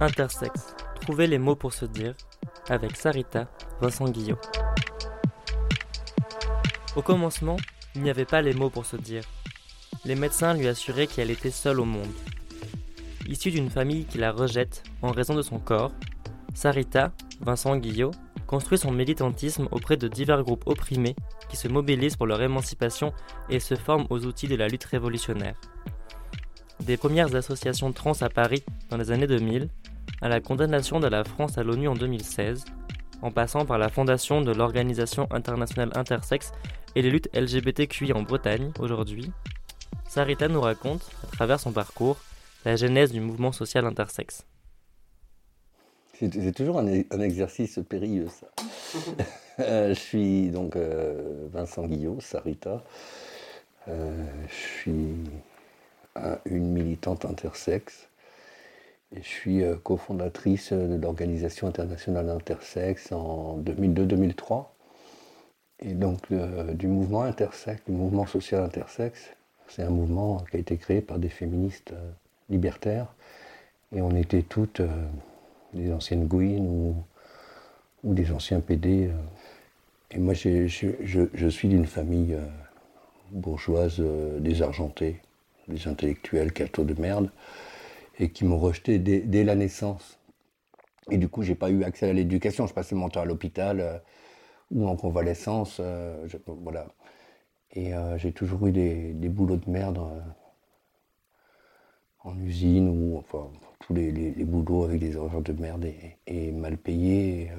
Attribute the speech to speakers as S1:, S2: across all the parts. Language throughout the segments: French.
S1: Intersexe, trouver les mots pour se dire, avec Sarita Vincent Guillot. Au commencement, il n'y avait pas les mots pour se dire. Les médecins lui assuraient qu'elle était seule au monde. Issue d'une famille qui la rejette en raison de son corps, Sarita, Vincent Guillot, construit son militantisme auprès de divers groupes opprimés qui se mobilisent pour leur émancipation et se forment aux outils de la lutte révolutionnaire. Des premières associations trans à Paris dans les années 2000, à la condamnation de la France à l'ONU en 2016, en passant par la fondation de l'Organisation internationale intersexe et les luttes LGBTQI en Bretagne aujourd'hui, Sarita nous raconte, à travers son parcours, la genèse du mouvement social intersexe.
S2: C'est toujours un, exercice périlleux, ça. Euh, je suis donc euh, Vincent Guillot, Sarita. Euh, je suis une militante intersexe. Je suis cofondatrice de l'Organisation internationale intersexe en 2002-2003. Et donc du mouvement intersexe, du mouvement social intersexe. C'est un mouvement qui a été créé par des féministes libertaires. Et on était toutes des anciennes Gouines ou, des anciens PD. Euh. Et moi, je, suis d'une famille euh, bourgeoise euh, désargentée, des intellectuels cathos de merde, et qui m'ont rejeté dès, la naissance. Et du coup, j'ai pas eu accès à l'éducation. Je passais mon temps à l'hôpital ou en convalescence. voilà. Et j'ai toujours eu des, des, boulots de merde en usine ou enfin tous les, boulots avec des horaires de merde et, mal payés. Euh,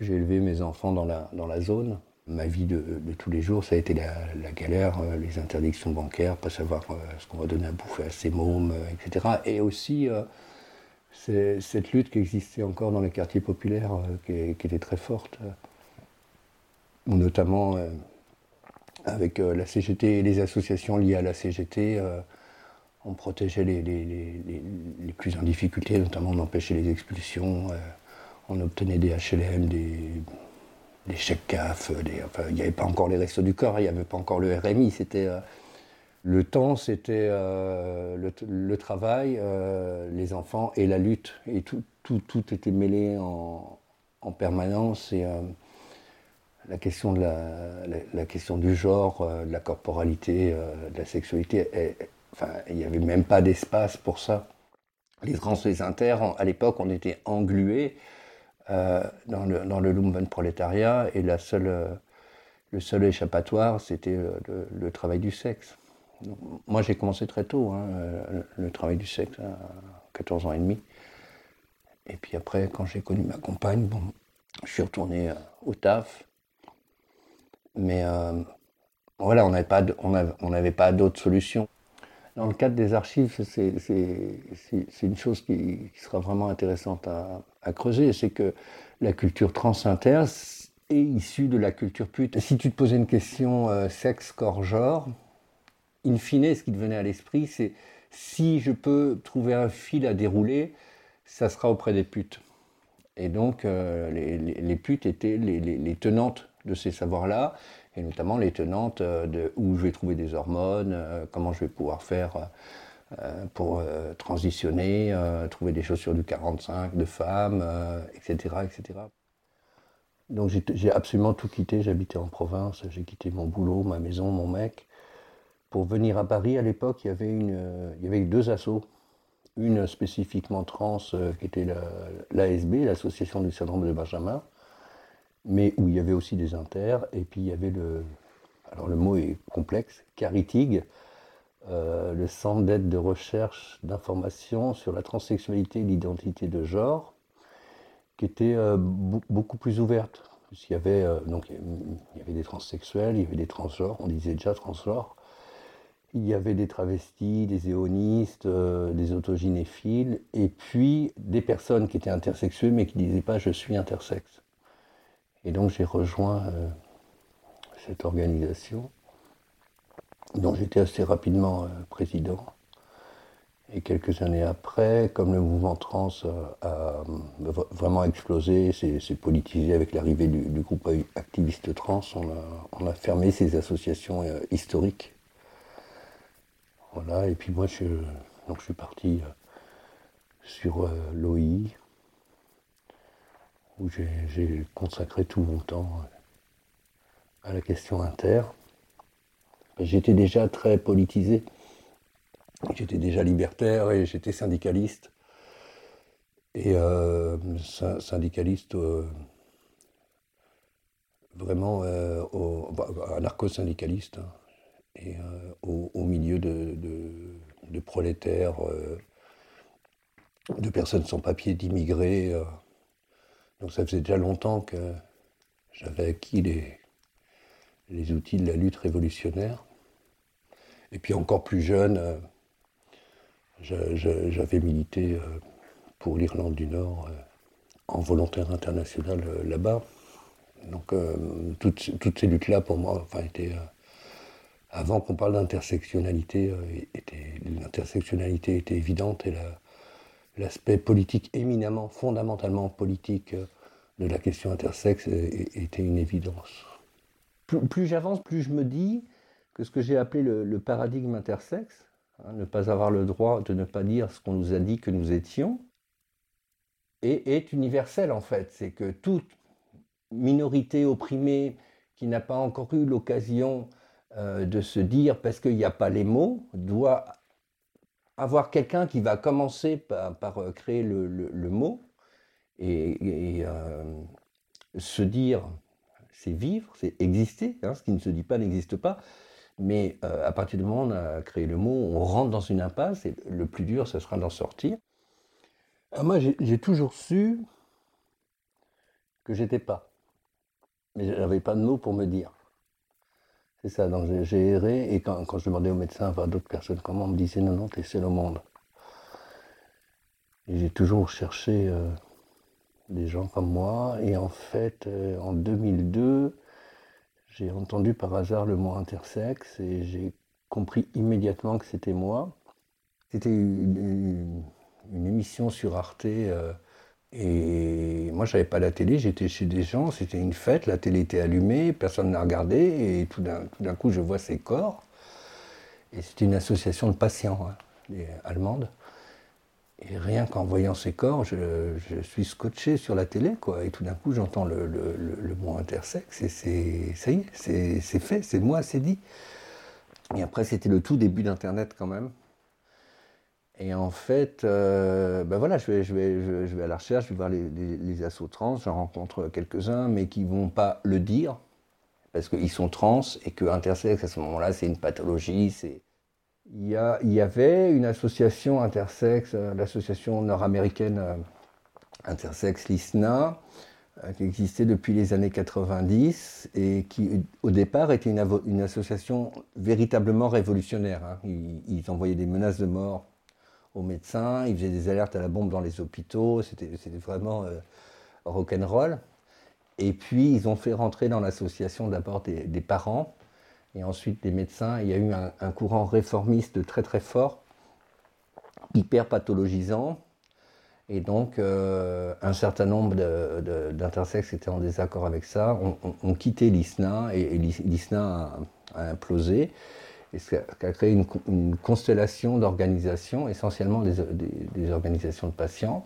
S2: j'ai élevé mes enfants dans la, dans la zone. Ma vie de, tous les jours, ça a été la, galère, euh, les interdictions bancaires, pas savoir euh, ce qu'on va donner à bouffer à ses mômes, etc. Et aussi cette lutte qui existait encore dans les quartiers populaires, qui, était très forte, notamment avec la CGT et les associations liées à la CGT on protégeait les, plus en difficulté, notamment on empêchait les expulsions, euh, on obtenait des HLM, des, chèques CAF, il n'y avait pas encore les restos du corps, il n'y avait pas encore le RMI, c'était... Euh, le temps, c'était euh, le, travail, les enfants et la lutte. Et tout, tout, tout était mêlé en, permanence. Et la, question de la, question du genre, de la corporalité, de la sexualité, Enfin, il n'y avait même pas d'espace pour ça. Les trans, les inter, à l'époque, on était englués euh, dans, le, dans le prolétariat et la seule, euh, le seul échappatoire, c'était le, travail du sexe. moi, j'ai commencé très tôt, hein, le, travail du sexe, à 14 ans et demi. Et puis après, quand j'ai connu ma compagne, bon, je suis retourné euh, au taf. Mais voilà, on n'avait pas, on pas d'autres solutions. Dans le cadre des archives, c'est une chose qui, sera vraiment intéressante à, creuser, c'est que la culture trans-inter est issue de la culture pute. Si tu te posais une question euh, sexe, corps, genre, in fine, ce qui te venait à l'esprit, c'est si je peux trouver un fil à dérouler, ça sera auprès des putes. Et donc, euh, les, putes étaient les tenantes de ces savoirs-là et notamment les tenantes euh, de où je vais trouver des hormones, comment je vais pouvoir faire pour transitionner, trouver des chaussures du 45 de femmes, etc., etc. Donc j'ai absolument tout quitté, j'habitais en province, j'ai quitté mon boulot, ma maison, mon mec. Pour venir à Paris, à l'époque, il y avait, une, il y avait deux assos. Une spécifiquement trans, qui était l'ASB, l'Association du syndrome de Benjamin, mais où il y avait aussi des inters, et puis il y avait le, alors le mot est complexe, CARITIG, euh, le Centre d'aide de recherche d'information sur la transsexualité et l'identité de genre, qui était euh, beaucoup plus ouverte. Il y, avait, euh, donc, il y avait des transsexuels, il y avait des transgenres, on disait déjà transgenres, il y avait des travestis, des éonistes, des autogynéphiles, et puis des personnes qui étaient intersexuées mais qui ne disaient pas je suis intersexe. Et donc j'ai rejoint cette organisation dont j'étais assez rapidement euh, président. Et quelques années après, comme le mouvement trans euh, a vraiment explosé, s'est politisé avec l'arrivée du, groupe activiste trans, on a, fermé ces associations historiques. Voilà, et puis moi je, suis parti sur euh, l'OI, où j'ai consacré tout mon temps à la question inter. J'étais déjà très politisé. J'étais déjà libertaire et j'étais syndicaliste. Et euh, syndicaliste euh, vraiment euh, bah, anarcho-syndicaliste. Hein. et au, milieu de, de prolétaires, de personnes sans papier, d'immigrés. donc ça faisait déjà longtemps que j'avais acquis les, les outils de la lutte révolutionnaire. Et puis encore plus jeune, euh, j'avais milité euh, pour l'Irlande du Nord euh, en volontaire international là-bas. Donc toutes, ces luttes-là, pour moi, enfin, étaient, avant qu'on parle d'intersectionnalité, l'intersectionnalité était évidente et l'aspect politique éminemment, fondamentalement politique de la question intersexe était une évidence. plus j'avance, plus je me dis, que ce que j'ai appelé le, paradigme intersexe, hein, ne pas avoir le droit de ne pas dire ce qu'on nous a dit que nous étions, est, universel en fait. C'est que toute minorité opprimée qui n'a pas encore eu l'occasion euh, de se dire, parce qu'il n'y a pas les mots, doit avoir quelqu'un qui va commencer par, euh, créer le, mot et, euh, se dire, c'est vivre, c'est exister, hein, ce qui ne se dit pas n'existe pas. Mais euh, à partir du moment où on a créé le mot, on rentre dans une impasse et le plus dur, ce sera d'en sortir. Euh, moi, j'ai toujours su que j'étais pas. Mais je n'avais pas de mots pour me dire. C'est ça, donc j'ai erré et quand, je demandais aux médecins, à d'autres personnes comment, on me disait non, non, t'es seul au monde. J'ai toujours cherché euh, des gens comme moi et en fait, en 2002, j'ai entendu par hasard le mot intersexe et j'ai compris immédiatement que c'était moi. C'était une, émission sur Arte euh, et moi je n'avais pas la télé, j'étais chez des gens, c'était une fête, la télé était allumée, personne n'a regardé et tout d'un coup je vois ces corps. Et c'était une association de patients hein, allemandes. Et rien qu'en voyant ces corps, je, suis scotché sur la télé, quoi. Et tout d'un coup, j'entends le, mot intersexe, et c'est, ça y est, c'est, fait, c'est moi, c'est dit. Et après, c'était le tout début d'Internet quand même. Et en fait, euh, ben voilà, je vais, je, vais, je, vais à la recherche, je vais voir les, les, assauts trans, j'en rencontre quelques-uns, mais qui ne vont pas le dire, parce qu'ils sont trans, et que intersexe, à ce moment-là, c'est une pathologie, c'est il y, avait une association intersexe, euh, l'association nord-américaine euh, intersexe LISNA, euh, qui existait depuis les années 90 et qui, au départ, était une, association véritablement révolutionnaire. Hein. Ils, envoyaient des menaces de mort aux médecins, ils faisaient des alertes à la bombe dans les hôpitaux, c'était vraiment rock'n'roll. Et puis, ils ont fait rentrer dans l'association d'abord des parents et ensuite des médecins. Il y a eu un, courant réformiste très très fort, hyper pathologisant. Et donc, euh, un certain nombre d'intersexes étaient en désaccord avec ça, ont, quitté l'ISNA et, l'ISNA a, implosé. Et ce qui a créé une, constellation d'organisations, essentiellement des, organisations de patients.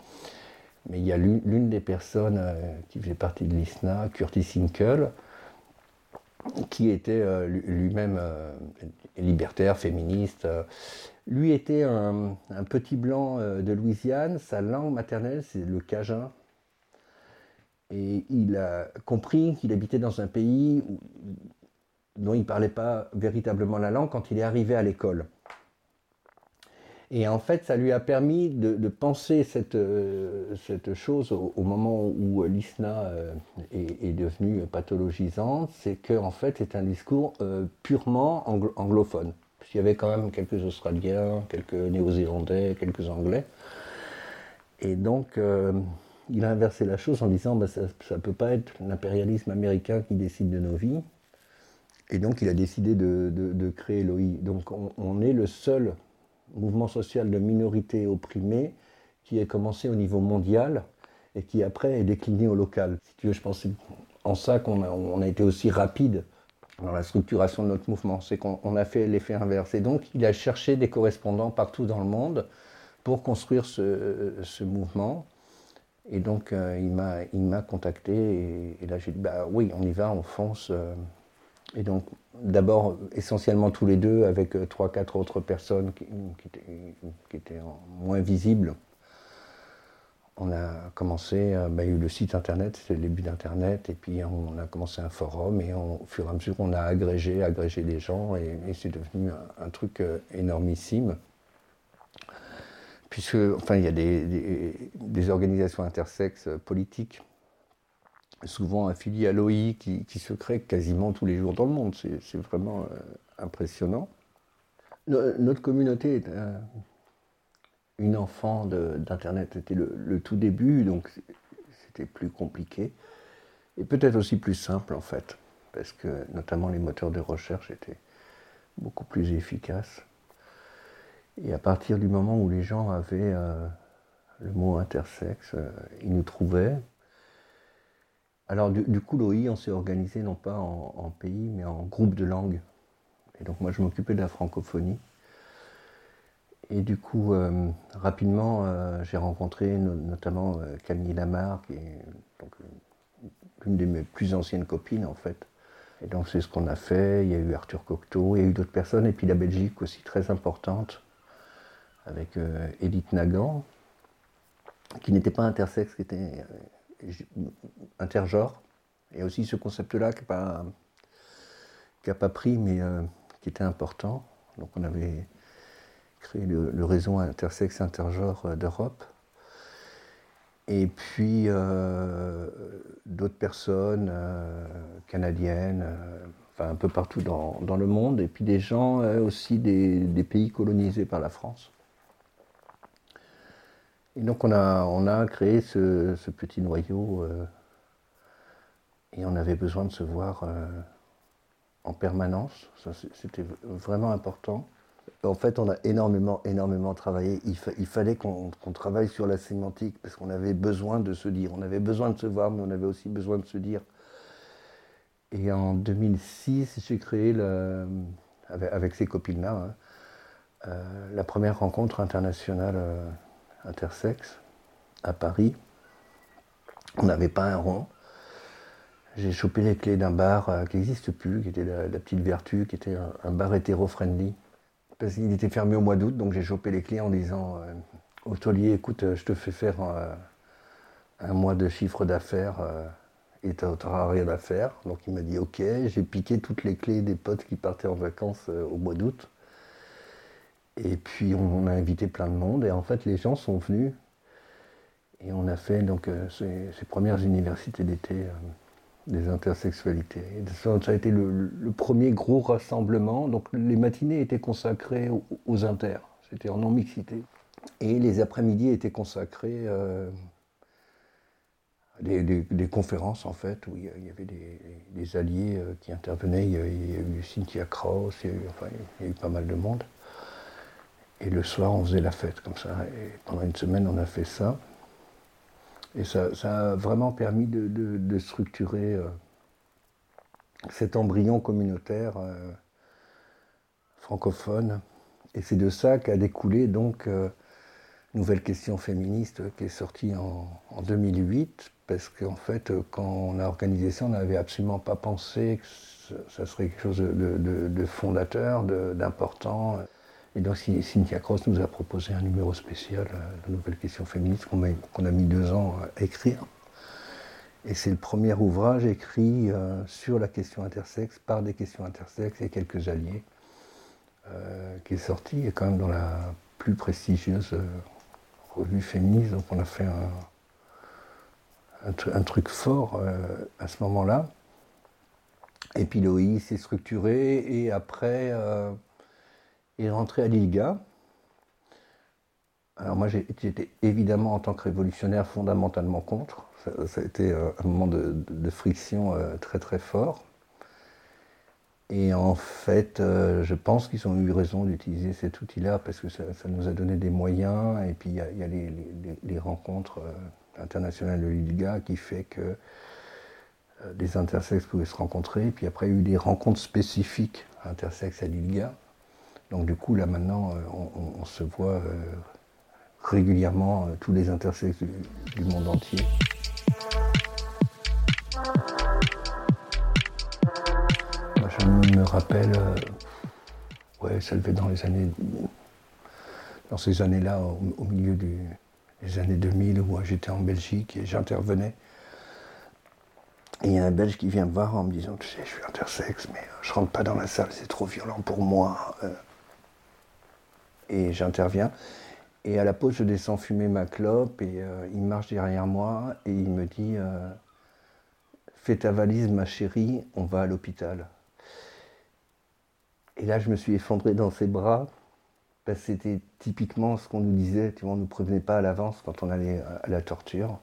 S2: Mais il y a l'une des personnes euh, qui faisait partie de l'ISNA, Curtis Hinkel, qui était euh, lui-même euh, libertaire, féministe. Euh, lui était un, petit blanc de Louisiane, sa langue maternelle c'est le cajun. Et il a compris qu'il habitait dans un pays dont il ne parlait pas véritablement la langue quand il est arrivé à l'école. Et en fait, ça lui a permis de, penser cette, euh, cette chose au, moment où l'ISNA euh, est, devenue pathologisante, c'est qu'en fait, c'est un discours euh, purement anglophone. Il y avait quand même quelques Australiens, quelques Néo-Zélandais, quelques Anglais. Et donc, il a inversé la chose en disant bah, ça ne peut pas être l'impérialisme américain qui décide de nos vies. Et donc, il a décidé de, créer l'OI. Donc, on est le seul mouvement social de minorité opprimée qui a commencé au niveau mondial et qui après est décliné au local. Je pense en ça qu'on a, été aussi rapide dans la structuration de notre mouvement, c'est qu'on a fait l'effet inverse. Et donc, il a cherché des correspondants partout dans le monde pour construire ce, mouvement. Et donc, il m'a contacté et, là, j'ai dit, bah oui, on y va, on fonce. Et donc, d'abord, essentiellement tous les deux, avec trois, quatre autres personnes qui, qui étaient moins visibles on a commencé, euh, bah, il y a eu le site internet, c'était le début d'internet, et puis on a commencé un forum, et au fur et à mesure, on a agrégé, agrégé les gens, et, c'est devenu un, truc euh, énormissime. Puisque, enfin, il y a des, organisations intersexes politiques, souvent affiliées à l'OI, qui, se créent quasiment tous les jours dans le monde. C'est vraiment euh, impressionnant. Notre communauté est une enfant d'Internet. C'était le, tout début, donc c'était plus compliqué. Et peut-être aussi plus simple en fait, parce que notamment les moteurs de recherche étaient beaucoup plus efficaces. Et à partir du moment où les gens avaient euh, le mot intersexe, euh, ils nous trouvaient. Alors du, coup, l'OI, on s'est organisé non pas en, pays, mais en groupe de langues. Et donc moi, je m'occupais de la francophonie. Et du coup, euh, rapidement, euh, j'ai rencontré notamment euh, Camille Lamar, qui est l'une de mes plus anciennes copines en fait. Et donc c'est ce qu'on a fait. Il y a eu Arthur Cocteau, il y a eu d'autres personnes, et puis la Belgique aussi très importante, avec Edith Nagan, qui n'était pas intersexe, qui était intergenre. Et aussi ce concept-là qui n'a pas, pas, pris, mais qui était important. Donc on avait créé le, réseau intersexe intergenre euh, d'Europe. Et puis euh, d'autres personnes euh, canadiennes, enfin un peu partout dans, le monde, et puis des gens aussi des, pays colonisés par la France. Et donc on a, on a créé ce, petit noyau et on avait besoin de se voir en permanence. C'était vraiment important. En fait, on a énormément, énormément travaillé. Il, fallait qu'on travaille sur la sémantique parce qu'on avait besoin de se dire. On avait besoin de se voir, mais on avait aussi besoin de se dire. Et en 2006, j'ai créé, avec, ces copines-là, hein, euh, la première rencontre internationale euh, intersexe à Paris. On n'avait pas un rond. J'ai chopé les clés d'un bar euh, qui n'existe plus, qui était la, Petite Vertu, qui était un, bar hétéro-friendly parce qu'il était fermé au mois d'août, donc j'ai chopé les clés en disant euh, au taulier, écoute, euh, je te fais faire un mois de chiffre d'affaires et tu n'auras rien à faire. Donc il m'a dit ok, j'ai piqué toutes les clés des potes qui partaient en vacances au mois d'août. Et puis on, a invité plein de monde et en fait les gens sont venus et on a fait donc ces, premières universités d'été des intersexualités. Ça, a été le, premier gros rassemblement. Donc les matinées étaient consacrées aux, inter, c'était en non-mixité. Et les après-midi étaient consacrés euh, à des, conférences en fait, où il y avait des, alliés euh, qui intervenaient. Il y a, eu Cynthia eu, enfin, il y a eu pas mal de monde. Et le soir, on faisait la fête comme ça. Et pendant une semaine, on a fait ça. Et ça, a vraiment permis de, structurer euh, cet embryon communautaire euh, francophone. Et c'est de ça qu'a découlé donc euh, Nouvelle question féministe qui est sortie en, 2008, parce qu'en fait, quand on a organisé ça, on n'avait absolument pas pensé que ça serait quelque chose de, de fondateur, d'important. Et donc Cynthia Cross nous a proposé un numéro spécial, euh, la nouvelle question féministe, qu'on a, mis deux ans à écrire. Et c'est le premier ouvrage écrit euh, sur la question intersexe par des questions intersexes et quelques alliés, euh, qui est sorti et quand même dans la plus prestigieuse revue féministe. Donc on a fait un, truc fort à ce moment-là. Et puis s'est structuré et après est rentré à l'ILGA. Alors moi j'étais évidemment en tant que révolutionnaire fondamentalement contre. Ça, a été euh, un moment de, friction euh, très très fort. Et en fait, euh, je pense qu'ils ont eu raison d'utiliser cet outil-là parce que ça, nous a donné des moyens. Et puis il y a, les, rencontres internationales de l'ILGA qui fait que des intersexes pouvaient se rencontrer. Et puis après, il y a eu des rencontres spécifiques intersexes à l'ILGA donc du coup, là maintenant, euh, on, se voit euh, régulièrement tous les intersexes du, monde entier. Moi, je me rappelle, ouais, ça levait dans les années, dans ces années-là, au, milieu des années 2000, où j'étais en Belgique et j'intervenais et il y a un Belge qui vient me voir en me disant, tu sais, je suis intersexe, mais euh, je rentre pas dans la salle, c'est trop violent pour moi. Euh. Et j'interviens. Et à la pause, je descends fumer ma clope et euh, il marche derrière moi et il me dit, fais ta valise, ma chérie, on va à l'hôpital. Et là, je me suis effondré dans ses bras. Parce que c'était typiquement ce qu'on nous disait, tu vois, on ne nous prévenait pas à l'avance quand on allait à la torture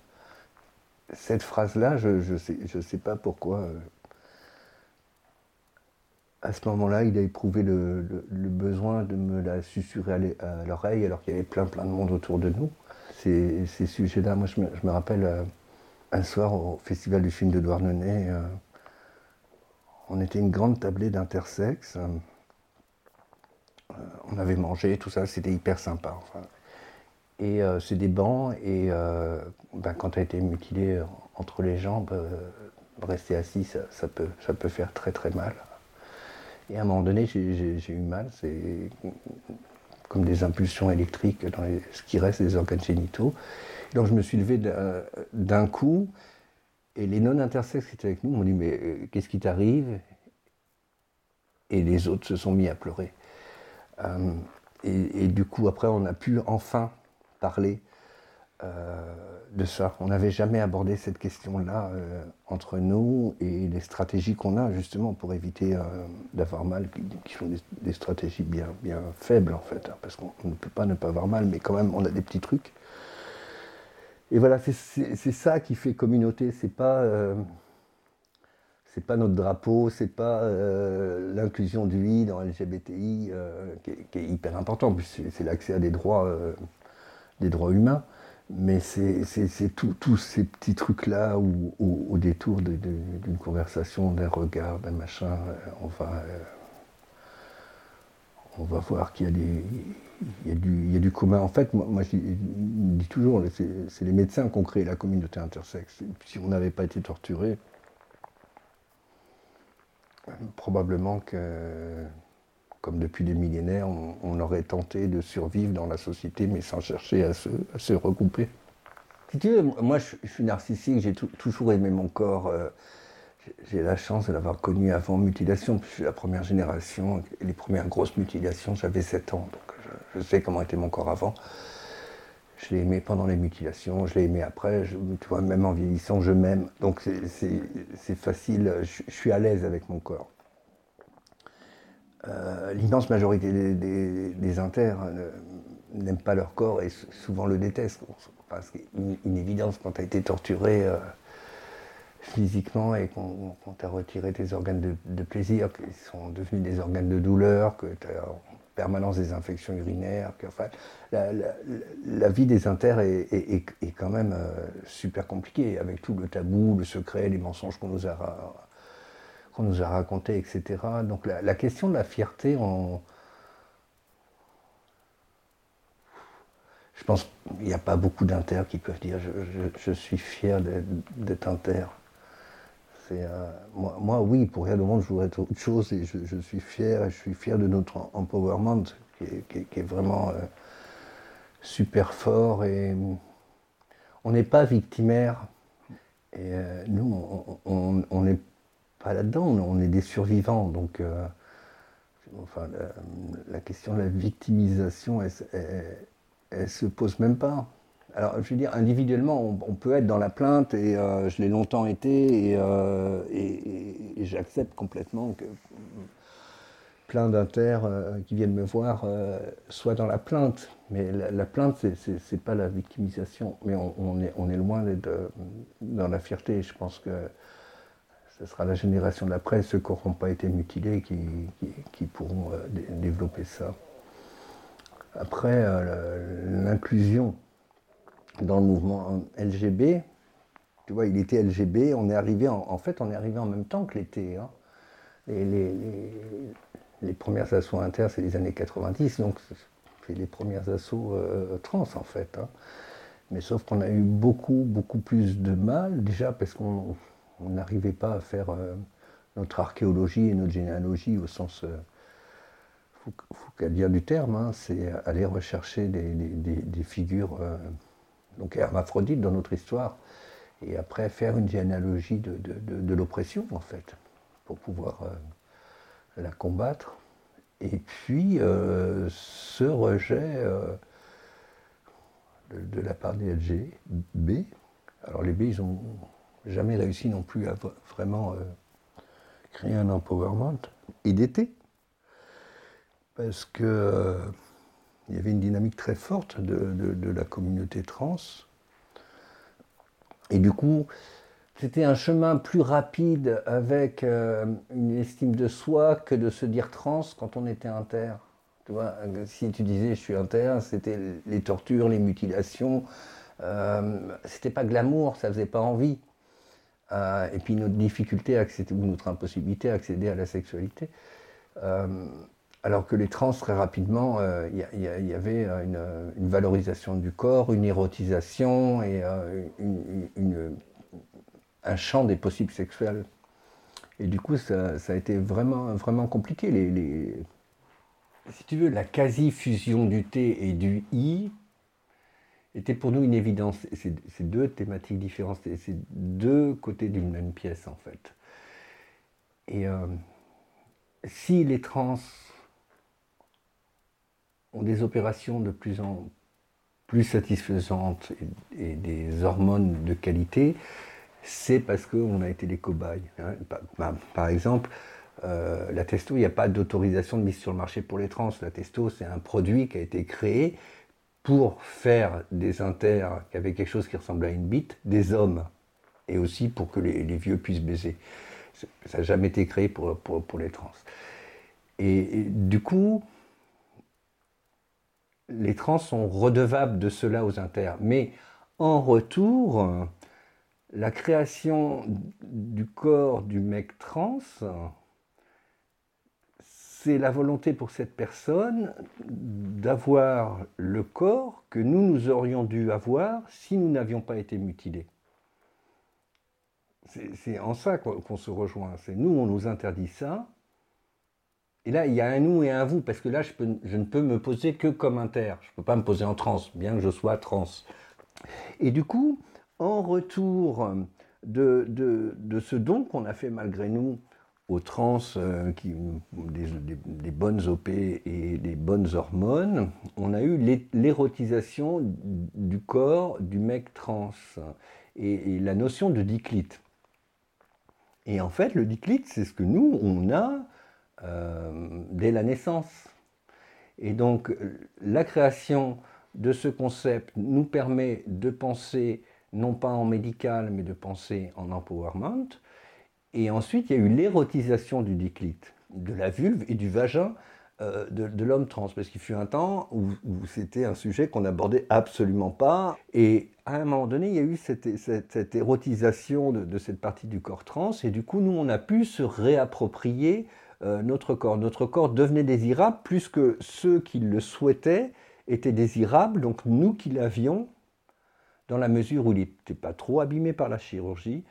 S2: cette phrase-là, je ne sais, pas pourquoi. Euh, à ce moment-là, il a éprouvé le, besoin de me la susurrer à l'oreille alors qu'il y avait plein plein de monde autour de nous. Ces, sujets-là, moi je me, rappelle euh, un soir au Festival du film de Douarnenez, euh, on était une grande tablée d'intersexe. on avait mangé, tout ça, c'était hyper sympa. Et euh, c'est des bancs, et euh, ben, quand tu as été mutilé entre les jambes, euh, rester assis, ça, peut, ça peut faire très très mal. Et à un moment donné, j'ai eu mal, c'est comme des impulsions électriques dans ce qui reste des organes génitaux. Donc je me suis levé d'un coup, et les non-intersexes qui étaient avec nous m'ont dit Mais qu'est-ce qui t'arrive? Et les autres se sont mis à pleurer. et, du coup, après, on a pu enfin parler euh, de ça. On n'avait jamais abordé cette question-là euh, entre nous et les stratégies qu'on a justement pour éviter euh, d'avoir mal, qui, sont des, stratégies bien, bien faibles en fait, hein, parce qu'on ne peut pas ne pas avoir mal, mais quand même on a des petits trucs. Et voilà, c'est ça qui fait communauté, c'est pas pas notre drapeau, c'est pas l'inclusion du I dans LGBTI qui est, qui, est, hyper important, c'est l'accès à des droits des droits humains, mais c'est tous ces petits trucs-là où, au détour d'une conversation, d'un regard, d'un machin, euh, on va, euh, on va voir qu'il y, y, y a du commun. En fait, moi, moi je, dis, toujours, c'est les médecins qui ont créé la communauté intersexe. Si on n'avait pas été torturé, probablement que comme depuis des millénaires, on, aurait tenté de survivre dans la société, mais sans chercher à se, regrouper. Si tu veux, moi je, suis narcissique, j'ai toujours aimé mon corps. Euh, j'ai la chance de l'avoir connu avant mutilation, je suis la première génération. Les premières grosses mutilations, j'avais 7 ans, donc je, sais comment était mon corps avant. Je l'ai aimé pendant les mutilations, je l'ai aimé après, tu vois, même en vieillissant, je m'aime. Donc c'est facile, je suis à l'aise avec mon corps. Euh, l'immense majorité des, inters euh, n'aiment pas leur corps et souvent le détestent. Parce qu'une une évidence, quand tu as été torturé euh, physiquement et qu'on t'a retiré tes organes de, plaisir, qui sont devenus des organes de douleur, que tu as en permanence des infections urinaires, que, enfin, la, vie des inters est, quand même super compliquée, avec tout le tabou, le secret, les mensonges qu'on nous a nous a raconté, etc. Donc la, question de la fierté, je pense qu'il n'y a pas beaucoup d'inter qui peuvent dire je, suis fier d'être inter. Euh, moi, oui, pour rien au monde, je voudrais être autre chose et je, suis fier, je suis fier de notre empowerment qui est, vraiment euh, super fort et on n'est pas victimaire. Et euh, nous, on n'est pas là-dedans, on est des survivants. Donc, euh, enfin, la, question de la victimisation, elle, elle, se pose même pas. Alors, je veux dire, individuellement, on, peut être dans la plainte, et euh, je l'ai longtemps été, euh, et, j'accepte complètement que plein d'inter qui viennent me voir soient dans la plainte. Mais la, plainte, c'est n'est pas la victimisation. Mais on, est, on est loin d'être dans la fierté. Je pense que ce sera la génération d'après, ceux qui n'auront pas été mutilés, qui, pourront euh, développer ça. Après, euh, l'inclusion dans le mouvement LGB, tu vois, il était LGB, on est arrivé en, fait, on est arrivé en même temps que l'été. Hein. Les, premières assauts inter, c'est les années 90, donc fait les premiers assauts trans en fait. Hein. Mais sauf qu'on a eu beaucoup, beaucoup plus de mal, déjà parce qu'on n'arrivait pas à faire notre archéologie et notre généalogie au sens faut, dire du terme, hein, c'est aller rechercher des, figures euh, donc hermaphrodites dans notre histoire et après faire une généalogie de, l'oppression en fait pour pouvoir euh, la combattre. Et puis euh, ce rejet de, la part des LGB, alors les B ils n'ont jamais réussi non plus à vraiment créer un empowerment, et d'été parce qu'il euh, y avait une dynamique très forte de, la communauté trans. Et du coup, c'était un chemin plus rapide avec euh, une estime de soi que de se dire trans quand on était inter. Tu vois, si tu disais je suis inter, c'était les tortures, les mutilations. Euh, c'était pas glamour, ça faisait pas envie. Euh, et puis notre difficulté à accéder, ou notre impossibilité à accéder à la sexualité. Alors que les trans, très rapidement, il euh, y, avait euh, une, valorisation du corps, une érotisation et euh, un champ des possibles sexuels. Et du coup, ça, a été vraiment, vraiment compliqué. Les, si tu veux, la quasi-fusion du T et du I était pour nous une évidence. C'est deux thématiques différentes, c'est deux côtés d'une même pièce en fait. Et si les trans ont des opérations de plus en plus satisfaisantes et, des hormones de qualité, c'est parce qu'on a été des cobayes. Hein. Par, exemple, euh, la testo, il n'y a pas d'autorisation de mise sur le marché pour les trans. La testo, c'est un produit qui a été créé pour faire des inters avec quelque chose qui ressemble à une bite, des hommes, et aussi pour que les, vieux puissent baiser. Ça n'a jamais été créé pour, pour, les trans. et, du coup, les trans sont redevables de cela aux inter. Mais en retour, la création du corps du mec trans, c'est la volonté pour cette personne d'avoir le corps que nous, nous aurions dû avoir si nous n'avions pas été mutilés. C'est en ça qu'on se rejoint. C'est nous, on nous interdit ça, et là, il y a un nous et un vous, parce que là, je, ne peux me poser que comme inter. Je ne peux pas me poser en trans, bien que je sois trans. Et du coup, en retour de, ce don qu'on a fait malgré nous aux trans, euh, des, bonnes OP et des bonnes hormones, on a eu l'érotisation du corps du mec trans et, et la notion de diclite. Et en fait, le diclite, c'est ce que nous, on a euh, dès la naissance. Et donc la création de ce concept nous permet de penser non pas en médical, mais de penser en empowerment. Et ensuite, il y a eu l'érotisation du diclite, de la vulve et du vagin euh, de, l'homme trans, parce qu'il fut un temps où, c'était un sujet qu'on n'abordait absolument pas. Et à un moment donné, il y a eu cette, érotisation de, de, cette partie du corps trans, et du coup, nous, on a pu se réapproprier euh, notre corps. Notre corps devenait désirable plus que ceux qui le souhaitaient étaient désirables, donc nous qui l'avions, dans la mesure où il n'était pas trop abîmé par la chirurgie,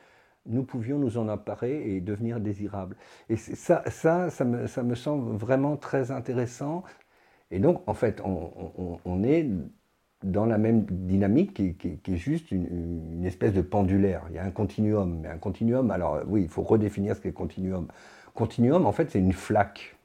S2: nous pouvions nous en emparer et devenir désirables. Et ça, ça, me, ça me semble vraiment très intéressant. Et donc, en fait, on, est dans la même dynamique qui, est juste une, une, espèce de pendulaire. Il y a un continuum. Mais un continuum, alors oui, il faut redéfinir ce qu'est continuum continuum, en fait, c'est une flaque.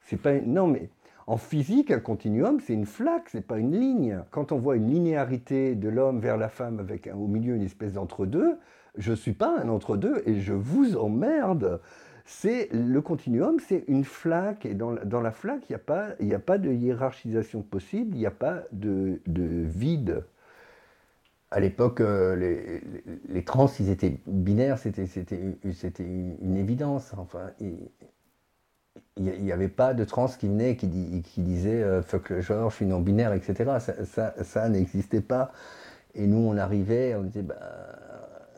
S2: C'est pas non mais en physique, un continuum, c'est une flaque, c'est pas une ligne. Quand on voit une linéarité de l'homme vers la femme avec au milieu une espèce d'entre-deux, je suis pas un entre-deux et je vous emmerde. C'est le continuum, c'est une flaque et dans, la flaque, il n'y a, pas, a pas de hiérarchisation possible, il n'y a pas de, de vide à l'époque, euh, les, trans, ils étaient binaires, c'était une évidence. Enfin, il n'y avait pas de trans qui venait qui, qui disait euh, fuck le genre, je suis non-binaire, etc. Ça, n'existait pas. Et nous, on arrivait, on disait bah,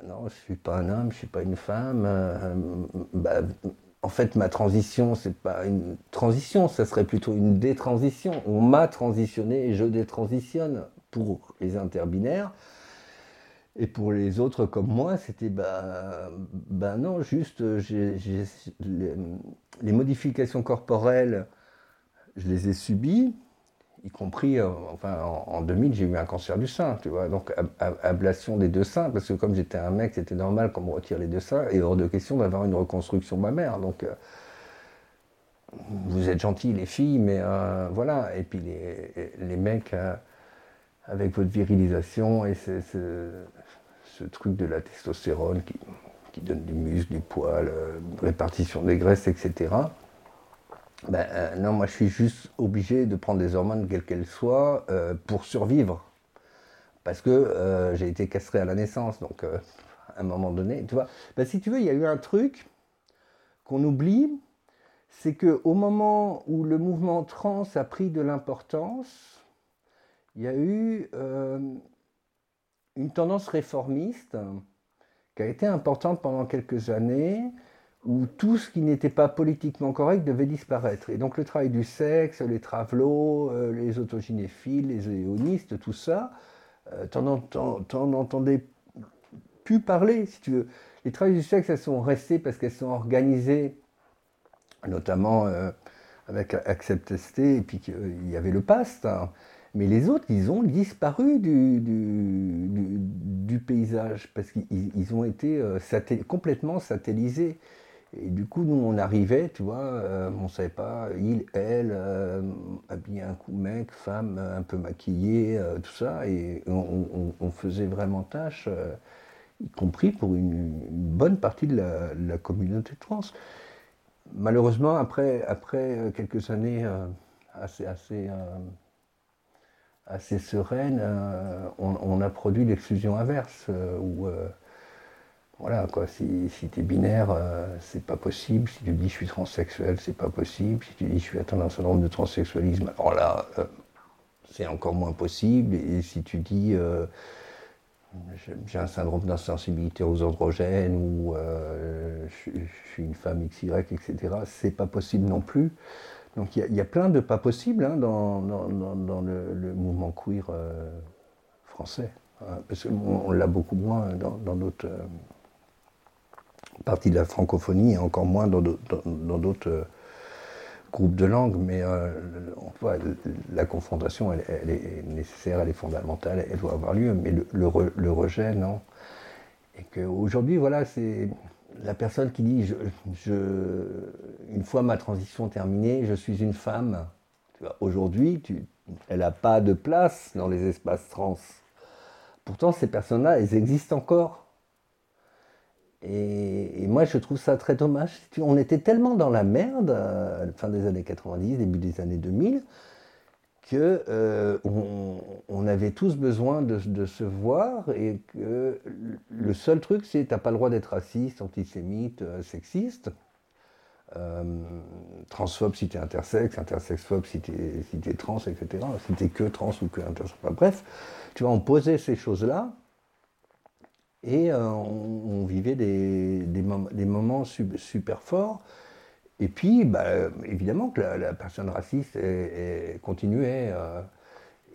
S2: non, je ne suis pas un homme, je ne suis pas une femme. Euh, bah, en fait, ma transition, c'est pas une transition, ça serait plutôt une détransition. On m'a transitionné et je détransitionne pour les interbinaires. Et pour les autres comme moi, c'était ben, ben non, juste les, modifications corporelles, je les ai subies, y compris, euh, enfin en, 2000, j'ai eu un cancer du sein, tu vois, donc ablation des deux seins, parce que comme j'étais un mec, c'était normal qu'on me retire les deux seins, et hors de question d'avoir une reconstruction mammaire. Donc, euh, vous êtes gentils les filles, mais euh, voilà. Et puis les, mecs avec votre virilisation et ce, ce, truc de la testostérone qui, qui, donne du muscle, du poil, répartition des graisses, etc. Ben, euh, non, moi je suis juste obligé de prendre des hormones, quelles qu'elles soient, euh, pour survivre. Parce que euh, j'ai été castré à la naissance, donc à un moment donné, tu vois. Ben, si tu veux, il y a eu un truc qu'on oublie, c'est qu'au moment où le mouvement trans a pris de l'importance, il y a eu une tendance réformiste qui a été importante pendant quelques années, où tout ce qui n'était pas politiquement correct devait disparaître. Et donc le travail du sexe, les travelots, euh, les autogynéphiles, les éonistes, tout ça, euh, t'en entendais plus parler, si tu veux. Les travails du sexe, elles sont restées parce qu'elles sont organisées, notamment euh, avec Accept ST, et puis qu'il y avait le PAST. Hein. Mais les autres, ils ont disparu du, paysage parce qu'ils ont été complètement satellisés. Et du coup, nous, on arrivait, tu vois, euh, on savait pas, il, elle, euh, habillé un coup mec, femme, un peu maquillée, euh, tout ça, et on, faisait vraiment tâche, y compris pour une, bonne partie de la, communauté trans. Malheureusement, après, après quelques années assez, assez, assez sereines, on, on, a produit l'exclusion inverse, où voilà, quoi, si, si tu es binaire, euh, c'est pas possible. Si tu dis je suis transsexuel, c'est pas possible. Si tu dis je suis atteint d'un syndrome de transsexualisme, alors là, euh, c'est encore moins possible. Et si tu dis euh, j'ai un syndrome d'insensibilité aux androgènes ou je, suis une femme XY, etc., c'est pas possible non plus. Donc il y, a plein de pas possibles hein, dans, le, mouvement queer français. Hein, parce qu'on l'a beaucoup moins dans d'autres partie de la francophonie et encore moins dans d'autres euh, groupes de langues, mais euh, la confrontation, elle, est nécessaire, elle est fondamentale, elle doit avoir lieu, mais le, rejet, non. Et qu'aujourd'hui, voilà, c'est la personne qui dit, je, une fois ma transition terminée, je suis une femme. Aujourd'hui, elle n'a pas de place dans les espaces trans. Pourtant, ces personnes-là, elles existent encore. Et, moi, je trouve ça très dommage. On était tellement dans la merde, la fin des années 90, début des années 2000, que euh, on, avait tous besoin de, se voir et que le seul truc, c'est t'as pas le droit d'être raciste, antisémite, euh, sexiste. Euh, transphobe si t'es intersexe, intersexphobe si t'es si es trans, etc. Si t'es que trans ou que intersexe. bref, tu vois, on posait ces choses-là et euh, on, vivait des, moments super forts. Et puis, bah, évidemment que la, personne raciste continuait. Euh,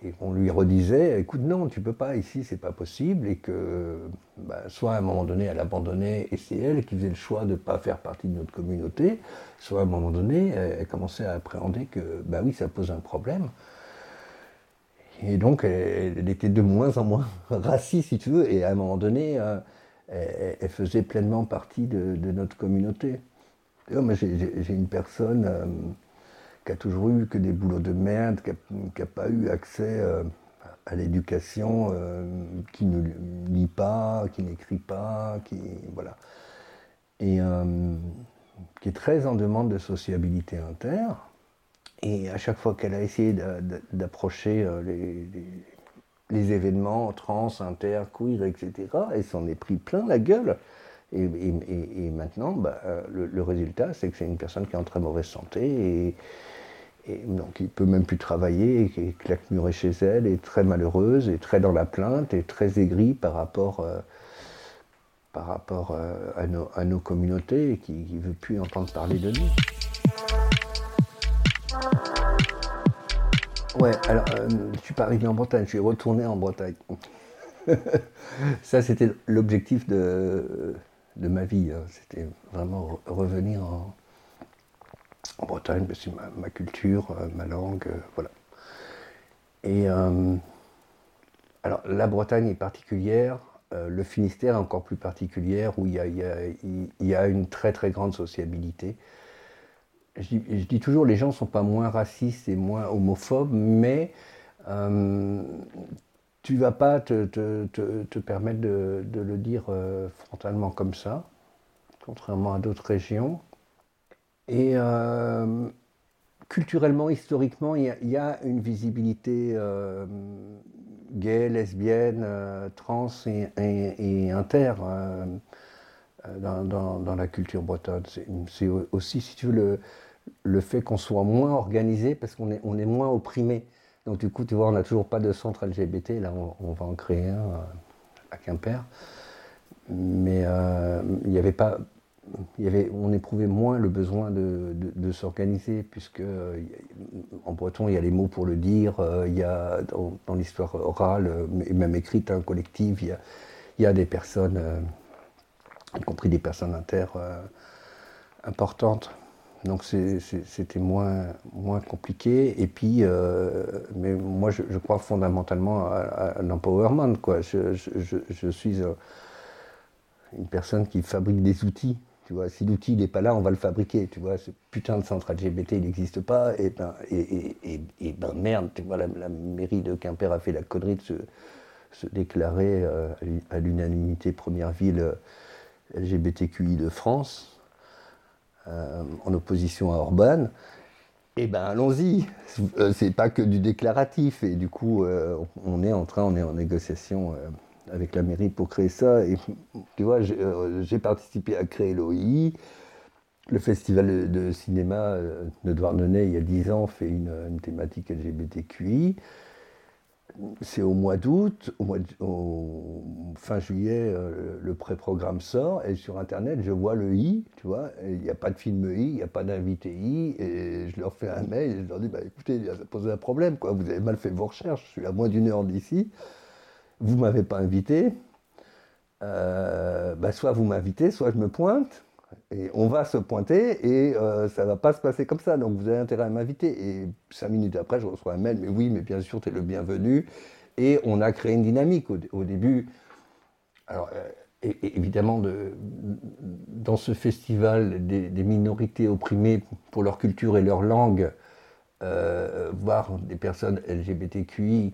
S2: et on lui redisait, écoute, non, tu peux pas, ici, c'est pas possible. Et que, bah, soit à un moment donné, elle abandonnait, et c'est elle qui faisait le choix de ne pas faire partie de notre communauté, soit à un moment donné, elle, commençait à appréhender que, bah oui, ça pose un problème. Et donc, elle, était de moins en moins raciste, si tu veux, et à un moment donné, euh, elle, faisait pleinement partie de, notre communauté. J'ai une personne euh, qui a toujours eu que des boulots de merde, qui n'a pas eu accès euh, à l'éducation, qui ne lit pas, qui n'écrit pas, qui. Voilà. Et qui est très en demande de sociabilité inter. Et à chaque fois qu'elle a essayé d'approcher euh, les, événements trans, inter, queer, etc., elle s'en est pris plein la gueule. Et, maintenant, bah, euh, le, résultat, c'est que c'est une personne qui est en très mauvaise santé et, donc il peut même plus travailler et qui claque murée chez elle, est très malheureuse, et très dans la plainte, et très aigrie par rapport, euh, par rapport à, nos, communautés et qui ne veut plus entendre parler de nous. Ouais, alors je ne suis pas arrivé en Bretagne, je suis retourné en Bretagne. Ça, c'était l'objectif de, de, ma vie. Hein. C'était vraiment revenir en, Bretagne, c'est ma, culture, euh, ma langue, euh, voilà. Et euh, alors, la Bretagne est particulière, le Finistère est encore plus particulière, où il y a, une très très grande sociabilité. Je dis, toujours, les gens ne sont pas moins racistes et moins homophobes, mais tu ne vas pas te, permettre de, le dire frontalement comme ça, contrairement à d'autres régions. Et euh, culturellement, historiquement, il y, a une visibilité euh, gay, lesbienne, euh, trans et, inter dans, la culture bretonne. C'est aussi, si tu veux, le, fait qu'on soit moins organisé parce qu'on est, moins opprimé. Donc du coup, tu vois, on n'a toujours pas de centre LGBT. Là, on, va en créer un à Quimper. Mais il n'y avait pas on éprouvait moins le besoin de, s'organiser, puisque euh, en breton, il y a les mots pour le dire, euh, il y a dans, l'histoire orale, euh, et même écrite, hein, collective, il y, a, des personnes, y compris des personnes inter importantes. Donc c'était moins, moins compliqué. Et puis, mais moi, je, crois fondamentalement à, l'empowerment. je, suis une personne qui fabrique des outils tu vois, si l'outil n'est pas là, on va le fabriquer. Tu vois, ce putain de centre LGBT, n'existe pas. Et ben, et, et, ben merde, tu vois, la, mairie de Quimper a fait la connerie de se, déclarer euh, à l'unanimité première ville euh, LGBTQI de France, euh, en opposition à Orban. Eh ben allons-y, c'est pas que du déclaratif et du coup on est en train, on est en négociation avec la mairie pour créer ça. Et tu vois, j'ai euh, participé à créer l'OI. Le festival de cinéma euh, de Douarnenez, il y a 10 ans, fait une, thématique LGBTQI. C'est au mois d'août, fin juillet, euh, le pré-programme sort, et sur Internet, je vois le I, tu vois, il n'y a pas de film I, il n'y a pas d'invité I, et je leur fais un mail, et je leur dis, bah, écoutez, ça pose un problème, quoi, vous avez mal fait vos recherches, je suis à moins d'une heure d'ici, vous ne m'avez pas invité, euh, bah, soit vous m'invitez, soit je me pointe, et on va se pointer, et euh, ça ne va pas se passer comme ça, donc vous avez intérêt à m'inviter. Et cinq minutes après, je reçois un mail, mais oui, mais bien sûr, tu es le bienvenu. Et on a créé une dynamique au, début. Alors, euh, évidemment, de, dans ce festival des, minorités opprimées pour leur culture et leur langue, voir des personnes LGBTQI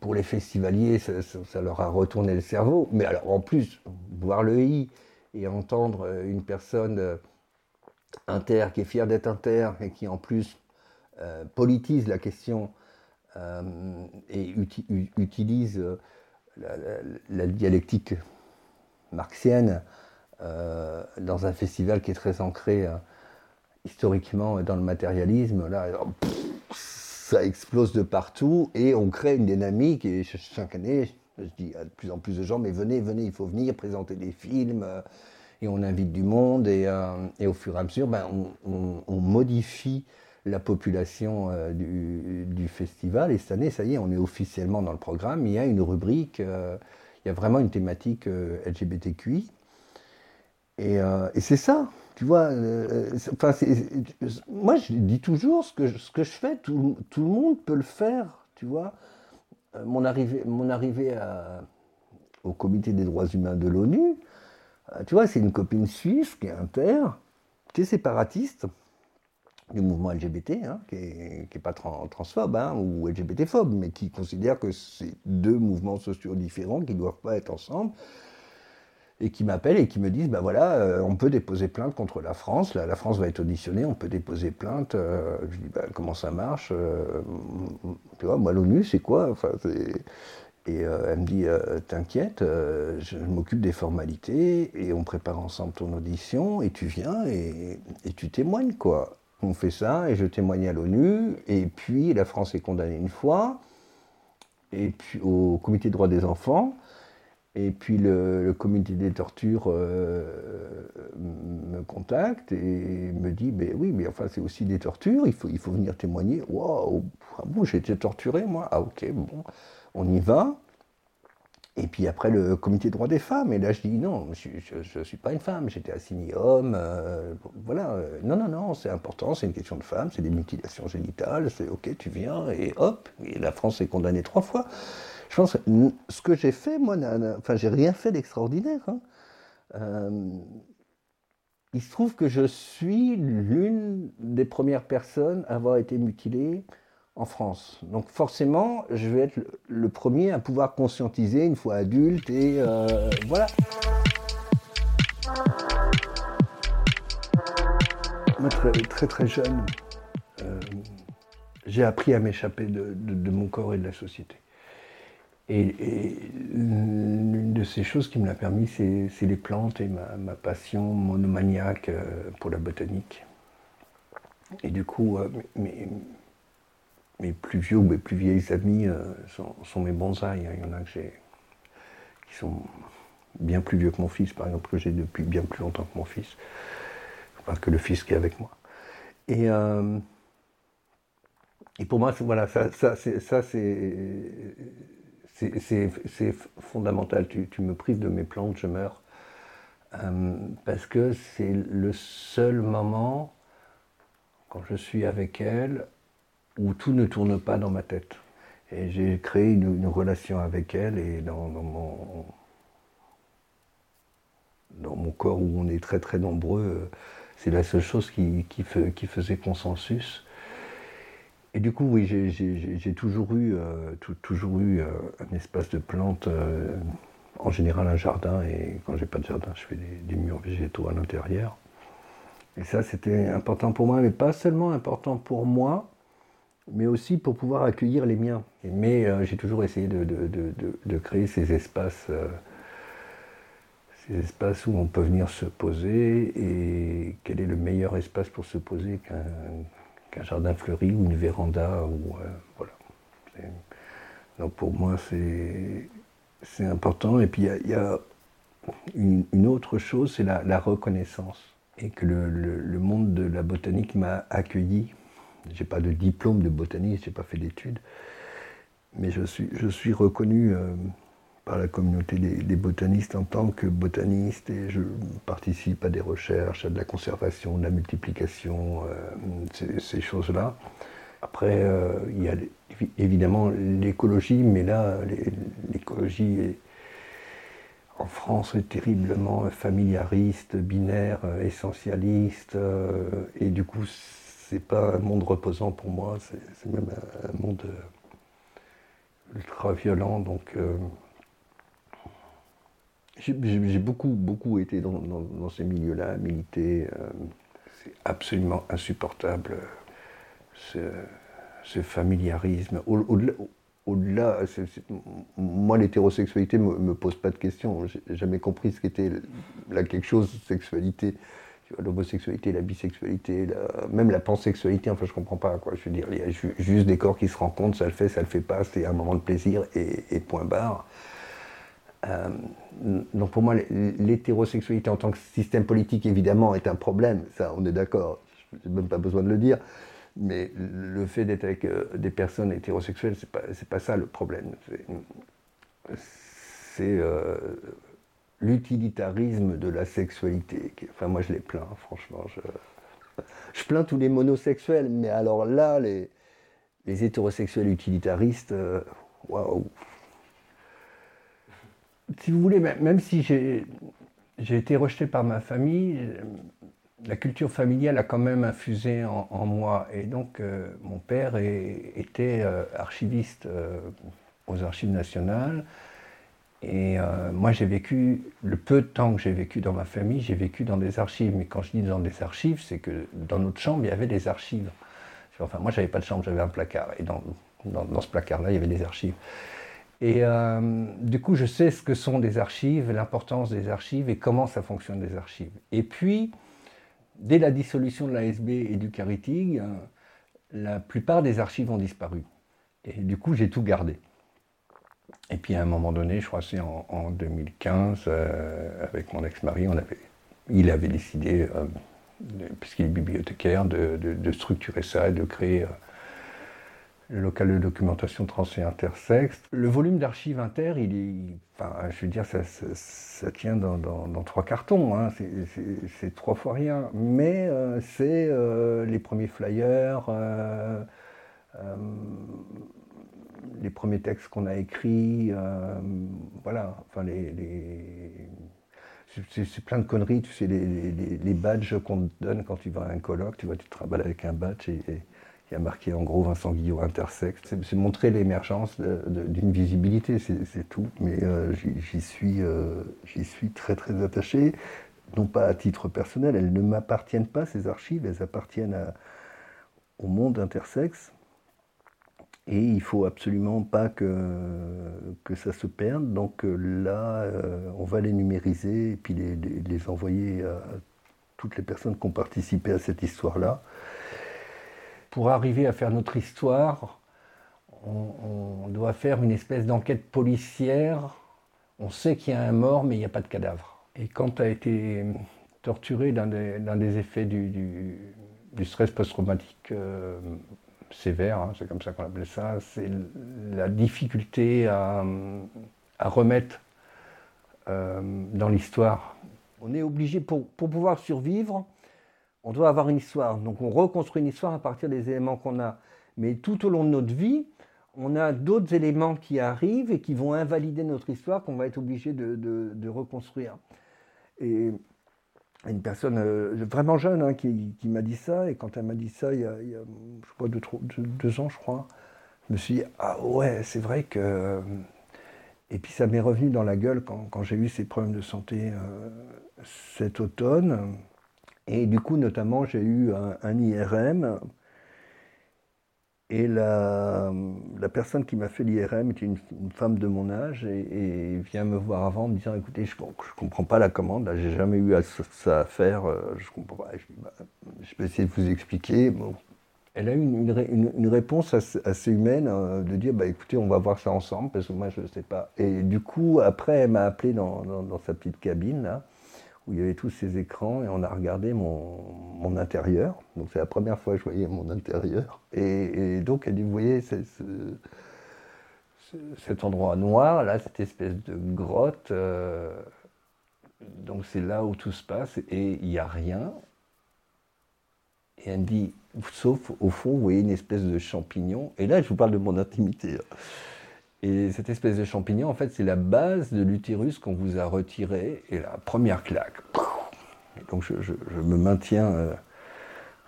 S2: pour les festivaliers, ça, leur a retourné le cerveau. Mais alors, en plus, voir le I et entendre euh, une personne euh, inter qui est fière d'être inter et qui en plus euh, politise la question et utilise la, dialectique marxienne dans un festival qui est très ancré historiquement dans le matérialisme, là, ça explose de partout et on crée une dynamique. Et chaque année, je dis à de plus en plus de gens, mais venez, venez, il faut venir présenter des films. Euh, et on invite du monde. Et, euh, et au fur et à mesure, ben, on, modifie la population euh, du, festival. Et cette année, ça y est, on est officiellement dans le programme. Il y a une rubrique, il y a vraiment une thématique LGBTQI. Et, et c'est ça, tu vois, euh, moi je dis toujours ce que, ce que je fais, tout, le monde peut le faire, tu vois. Euh, mon arrivée, mon arrivée au comité des droits humains de l'ONU, euh, tu vois, c'est une copine suisse qui est inter, qui est séparatiste du mouvement LGBT, hein, qui n'est pas transphobe hein, ou LGBTphobe, mais qui considère que c'est deux mouvements sociaux différents qui ne doivent pas être ensemble et qui m'appellent et qui me disent, ben voilà, euh, on peut déposer plainte contre la France, la, France va être auditionnée, on peut déposer plainte. Euh, je dis, ben, comment ça marche euh, Tu vois, moi l'ONU, c'est quoi enfin, Et elle me dit, t'inquiète, je m'occupe des formalités et on prépare ensemble ton audition et tu viens et, et tu témoignes, quoi. On fait ça et je témoigne à l'ONU et puis la France est condamnée une fois et puis au comité des droits des enfants. Et puis le, comité des tortures euh, me contacte et me dit mais oui, mais enfin c'est aussi des tortures, il faut, il faut venir témoigner. Waouh, ah bon, j'ai été torturé moi Ah ok, bon, on y va. Et puis après le comité des droits des femmes, et là je dis non, je ne suis pas une femme, j'étais assigné homme, euh, voilà, non, non, non, c'est important, c'est une question de femme, c'est des mutilations génitales, c'est ok, tu viens, et hop, la France est condamnée trois fois. Je pense que ce que j'ai fait, moi, enfin, j'ai rien fait d'extraordinaire. Hein. Euh, il se trouve que je suis l'une des premières personnes à avoir été mutilée en France. Donc forcément, je vais être le premier à pouvoir conscientiser une fois adulte et euh, voilà. Moi, très très, jeune, euh, j'ai appris à m'échapper de, mon corps et de la société. Et, l'une de ces choses qui me l'a permis, c'est les plantes et ma, passion monomaniaque euh, pour la botanique. Et du coup, euh, mes, plus vieux ou mes plus vieilles amis euh, sont, mes bonsaïs. Il y en a que qui sont bien plus vieux que mon fils, par exemple, que j'ai depuis bien plus longtemps que mon fils. Enfin, que le fils qui est avec moi. Et, et pour moi, voilà, ça c'est c'est fondamental. Tu, me prives de mes plantes, je meurs. Euh, parce que c'est le seul moment, quand je suis avec elle, où tout ne tourne pas dans ma tête. Et j'ai créé une, relation avec elle et dans, mon, dans mon corps où on est très très nombreux, c'est la seule chose qui, qui faisait consensus. Et du coup, oui, j'ai toujours eu, euh, toujours eu euh, un espace de plantes, euh, en général un jardin, et quand j'ai pas de jardin, je fais des, murs végétaux à l'intérieur. Et ça, c'était important pour moi, mais pas seulement important pour moi, mais aussi pour pouvoir accueillir les miens. Mais j'ai toujours essayé de, de, créer ces espaces, ces espaces où on peut venir se poser, et quel est le meilleur espace pour se poser qu'un qu'un jardin fleuri ou une véranda. Ou, euh, voilà. Donc pour moi, c'est important. Et puis il y, a, une, autre chose, c'est la, reconnaissance. Et que le, monde de la botanique m'a accueilli. J'ai pas de diplôme de botaniste, j'ai pas fait d'études, mais je suis, je reconnu euh, par la communauté des, botanistes en tant que botaniste et je participe à des recherches, à de la conservation, de la multiplication, euh, ces, choses-là. Après, euh, il y a évidemment l'écologie, mais là, l'écologie en France est terriblement familiariste, binaire, essentialiste, euh, et du coup, c'est pas un monde reposant pour moi, c'est même un monde ultra violent, j'ai beaucoup, beaucoup été dans, ces milieux-là, milité. Euh, c'est absolument insupportable, ce, familiarisme. Au-delà, moi, l'hétérosexualité ne me, pose pas de questions. J'ai jamais compris ce qu'était la quelque chose, sexualité. L'homosexualité, la bisexualité, même la pansexualité, enfin je comprends pas quoi. Je veux dire, il y a juste des corps qui se rencontrent, ça le fait, ça le fait pas, c'est un moment de plaisir et point barre. Euh, donc pour moi, l'hétérosexualité en tant que système politique, évidemment, est un problème. Ça, on est d'accord. Je n'ai même pas besoin de le dire. Mais le fait d'être avec euh, des personnes hétérosexuelles, c'est pas, pas ça le problème. C'est euh, l'utilitarisme de la sexualité. Enfin, moi, je les plains, franchement. Je, plains tous les monosexuels, mais alors là, les, les hétérosexuels utilitaristes, waouh si vous voulez, même si j'ai été rejeté par ma famille, la culture familiale a quand même infusé en, moi. Et donc, euh, mon père était euh, archiviste euh, aux archives nationales. Et moi, j'ai vécu, le peu de temps que j'ai vécu dans ma famille, j'ai vécu dans des archives. Mais quand je dis dans des archives, c'est que dans notre chambre, il y avait des archives. Enfin, moi, j'avais pas de chambre, j'avais un placard. Et dans ce placard-là, il y avait des archives. Et euh, du coup, je sais ce que sont des archives, l'importance des archives et comment ça fonctionne des archives. Et puis, dès la dissolution de l'ASB et du Caritig, euh, la plupart des archives ont disparu. Et du coup, j'ai tout gardé. Et puis à un moment donné, je crois c'est en, 2015, avec mon ex-mari, il avait décidé, puisqu'il est bibliothécaire, de, structurer ça et de créer le local de documentation trans et intersexe. Le volume d'archives inter, il est, je veux dire, ça, tient dans, trois cartons, hein. c'est trois fois rien. Mais euh, c'est euh, les premiers flyers, euh, les premiers textes qu'on a écrits, voilà, enfin c'est plein de conneries, tu sais, les, badges qu'on te donne quand tu vas à un colloque, tu vois, tu te travailles avec un badge et qui a marqué en gros Vincent Guillot intersexe. C'est montrer l'émergence d'une visibilité, c'est tout. Mais euh, j'y suis, euh, suis très très attaché, non pas à titre personnel, elles ne m'appartiennent pas, ces archives, elles appartiennent au monde intersexe. Et il faut absolument pas que, que ça se perde. Donc euh, là, on va les numériser et puis les envoyer à toutes les personnes qui ont participé à cette histoire-là pour arriver à faire notre histoire, on, doit faire une espèce d'enquête policière. On sait qu'il y a un mort, mais il n'y a pas de cadavre. Et quand tu as été torturé dans des, effets du, stress post-traumatique euh, sévère, hein, c'est comme ça qu'on appelait ça, c'est la difficulté à, remettre euh, dans l'histoire. On est obligé, pour pouvoir survivre, on doit avoir une histoire. Donc on reconstruit une histoire à partir des éléments qu'on a. Mais tout au long de notre vie, on a d'autres éléments qui arrivent et qui vont invalider notre histoire qu'on va être obligé de, reconstruire. Et une personne euh, vraiment jeune hein, qui, m'a dit ça, et quand elle m'a dit ça, il y a, je crois, deux, ans, je crois, je me suis dit, ah ouais, c'est vrai que... Et puis ça m'est revenu dans la gueule quand, j'ai eu ces problèmes de santé euh, cet automne. Et du coup, notamment, j'ai eu un, IRM. Et la, personne qui m'a fait l'IRM était une, femme de mon âge et, vient me voir avant en me disant écoutez, je ne comprends pas la commande, j'ai jamais eu ça à faire, euh, je comprends pas. Bah, je, peux essayer de vous expliquer. Elle a eu une, réponse assez, humaine euh, de dire bah, écoutez, on va voir ça ensemble parce que moi je ne sais pas. Et du coup, après, elle m'a appelé dans, dans, sa petite cabine là où il y avait tous ces écrans et on a regardé mon, intérieur. Donc c'est la première fois que je voyais mon intérieur. Et, donc elle dit, vous voyez cet endroit noir, là, cette espèce de grotte. Euh, donc c'est là où tout se passe et il n'y a rien. Et elle me dit, sauf au fond, vous voyez une espèce de champignon. Et là, je vous parle de mon intimité. Et cette espèce de champignon, en fait, c'est la base de l'utérus qu'on vous a retiré. Et la première claque. donc je, me maintiens euh,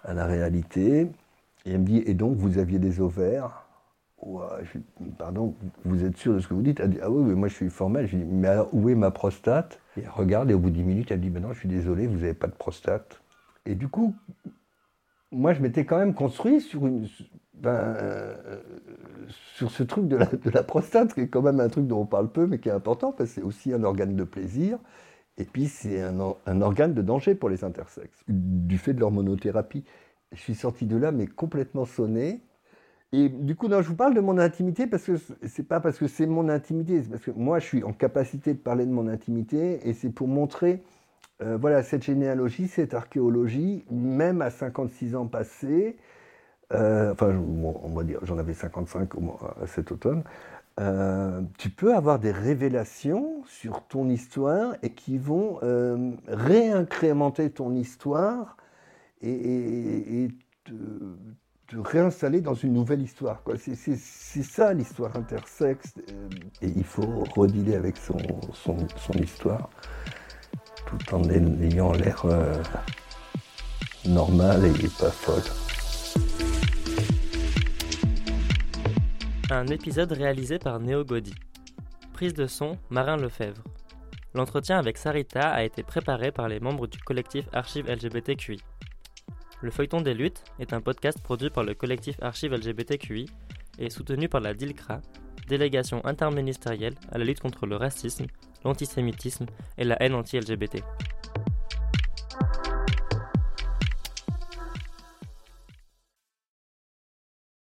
S2: à la réalité. Et elle me dit, et donc vous aviez des ovaires? Pardon, vous êtes sûr de ce que vous dites? Elle dit, ah oui, mais moi je suis formel. Je dis, mais où est ma prostate? Et elle regarde et au bout de 10 minutes, elle me dit, ben non, je suis désolé, vous n'avez pas de prostate. Et du coup, moi je m'étais quand même construit sur une, ben, euh, sur ce truc de la, prostate, qui est quand même un truc dont on parle peu, mais qui est important, parce que c'est aussi un organe de plaisir, et puis c'est un, organe de danger pour les intersexes, du fait de l'hormonothérapie. Je suis sorti de là, mais complètement sonné. Et du coup, non, je vous parle de mon intimité parce que c'est pas parce que c'est mon intimité, c'est parce que moi, je suis en capacité de parler de mon intimité, et c'est pour montrer, euh, voilà, cette généalogie, cette archéologie, même à 56 ans passés, euh, enfin, on va dire, j'en avais 55 cet automne, euh, tu peux avoir des révélations sur ton histoire et qui vont euh, réincrémenter ton histoire et, te, réinstaller dans une nouvelle histoire. C'est ça l'histoire intersexe. Et il faut redealer avec son, son, son histoire tout en ayant l'air normal et pas folle.
S1: Un épisode réalisé par Néo Godi. Prise de son, Marin Lefebvre. L'entretien avec Sarita a été préparé par les membres du collectif Archives LGBTQI. Le Feuilleton des Luttes est un podcast produit par le collectif Archives LGBTQI et soutenu par la DILCRA, délégation interministérielle à la lutte contre le racisme, l'antisémitisme et la haine anti-LGBT.